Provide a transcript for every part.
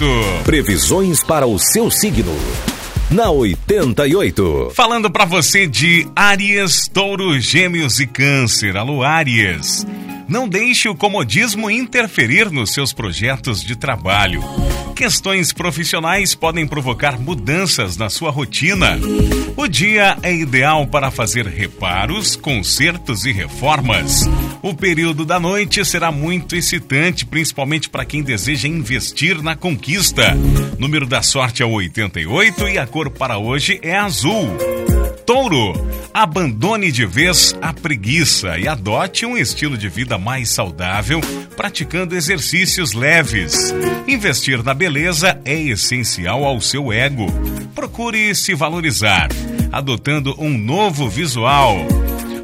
88. Previsões para o seu signo. Na 88. Falando para você de Áries, Touro, Gêmeos e Câncer. Alô, Áries. Não deixe o comodismo interferir nos seus projetos de trabalho. Questões profissionais podem provocar mudanças na sua rotina. O dia é ideal para fazer reparos, consertos e reformas. O período da noite será muito excitante, principalmente para quem deseja investir na conquista. Número da sorte é 88 e a cor para hoje é azul. Touro, abandone de vez a preguiça e adote um estilo de vida mais saudável, praticando exercícios leves. Investir na beleza é essencial ao seu ego. Procure se valorizar, adotando um novo visual.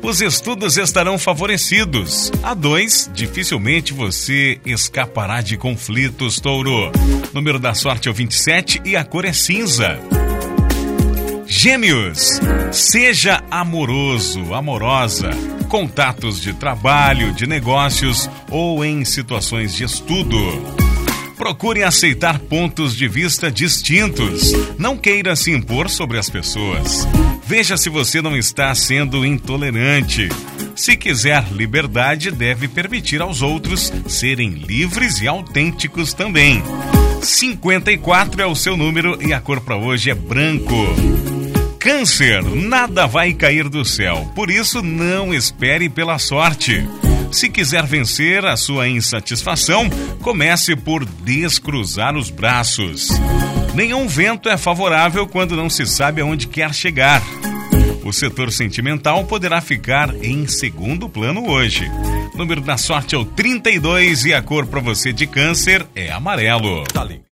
Os estudos estarão favorecidos. A dois, dificilmente você escapará de conflitos, touro. Número da sorte é o 27 e a cor é cinza. Gêmeos, seja amoroso, amorosa. Contatos de trabalho, de negócios ou em situações de estudo. Procure aceitar pontos de vista distintos. Não queira se impor sobre as pessoas. Veja se você não está sendo intolerante. Se quiser liberdade, deve permitir aos outros serem livres e autênticos também. 54 é o seu número e a cor para hoje é branco. Câncer, nada vai cair do céu, por isso não espere pela sorte. Se quiser vencer a sua insatisfação, comece por descruzar os braços. Nenhum vento é favorável quando não se sabe aonde quer chegar. O setor sentimental poderá ficar em segundo plano hoje. O número da sorte é o 32 e a cor para você de câncer é amarelo.